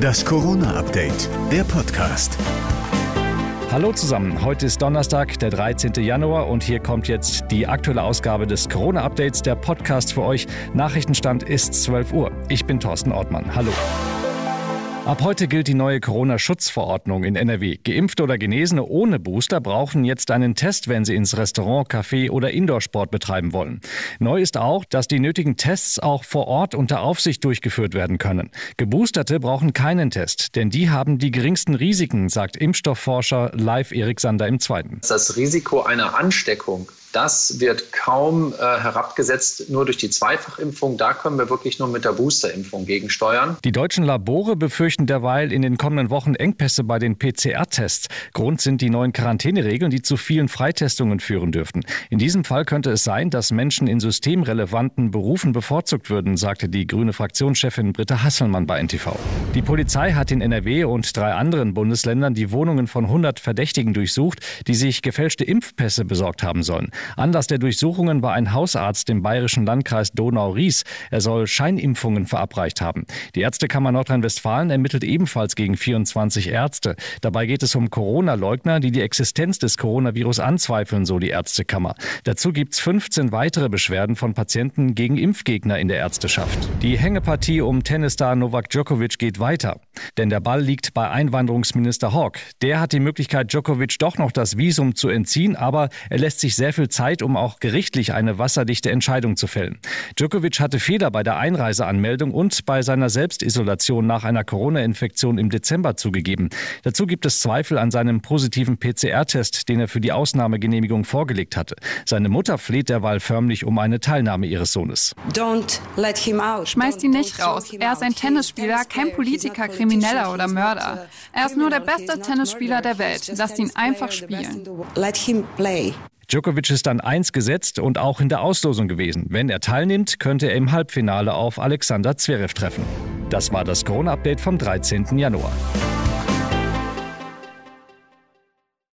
Das Corona-Update, der Podcast. Hallo zusammen, heute ist Donnerstag, der 13. Januar und hier kommt jetzt die aktuelle Ausgabe des Corona-Updates, der Podcast für euch. Nachrichtenstand ist 12 Uhr. Ich bin Thorsten Ortmann. Hallo. Ab heute gilt die neue Corona-Schutzverordnung in NRW. Geimpfte oder Genesene ohne Booster brauchen jetzt einen Test, wenn sie ins Restaurant, Café oder Indoorsport betreiben wollen. Neu ist auch, dass die nötigen Tests auch vor Ort unter Aufsicht durchgeführt werden können. Geboosterte brauchen keinen Test, denn die haben die geringsten Risiken, sagt Impfstoffforscher Live Erik Sander im Zweiten. Das Risiko einer Ansteckung das wird kaum äh, herabgesetzt, nur durch die Zweifachimpfung. Da können wir wirklich nur mit der Boosterimpfung gegensteuern. Die deutschen Labore befürchten derweil in den kommenden Wochen Engpässe bei den PCR-Tests. Grund sind die neuen Quarantäneregeln, die zu vielen Freitestungen führen dürften. In diesem Fall könnte es sein, dass Menschen in systemrelevanten Berufen bevorzugt würden, sagte die grüne Fraktionschefin Britta Hasselmann bei NTV. Die Polizei hat in NRW und drei anderen Bundesländern die Wohnungen von 100 Verdächtigen durchsucht, die sich gefälschte Impfpässe besorgt haben sollen. Anlass der Durchsuchungen war ein Hausarzt im bayerischen Landkreis Donau-Ries. Er soll Scheinimpfungen verabreicht haben. Die Ärztekammer Nordrhein-Westfalen ermittelt ebenfalls gegen 24 Ärzte. Dabei geht es um Corona-Leugner, die die Existenz des Coronavirus anzweifeln, so die Ärztekammer. Dazu gibt es 15 weitere Beschwerden von Patienten gegen Impfgegner in der Ärzteschaft. Die Hängepartie um Tennisstar Novak Djokovic geht weiter. Denn der Ball liegt bei Einwanderungsminister Hawk. Der hat die Möglichkeit, Djokovic doch noch das Visum zu entziehen, aber er lässt sich sehr viel Zeit, um auch gerichtlich eine wasserdichte Entscheidung zu fällen. Djokovic hatte Fehler bei der Einreiseanmeldung und bei seiner Selbstisolation nach einer Corona-Infektion im Dezember zugegeben. Dazu gibt es Zweifel an seinem positiven PCR-Test, den er für die Ausnahmegenehmigung vorgelegt hatte. Seine Mutter fleht derweil förmlich um eine Teilnahme ihres Sohnes. Schmeißt ihn nicht raus. Er ist ein Tennisspieler, kein Politiker, Krimineller oder Mörder. Er ist nur der beste Tennisspieler der Welt. Lasst ihn einfach spielen. Djokovic ist dann eins gesetzt und auch in der Auslosung gewesen. Wenn er teilnimmt, könnte er im Halbfinale auf Alexander Zverev treffen. Das war das Corona-Update vom 13. Januar.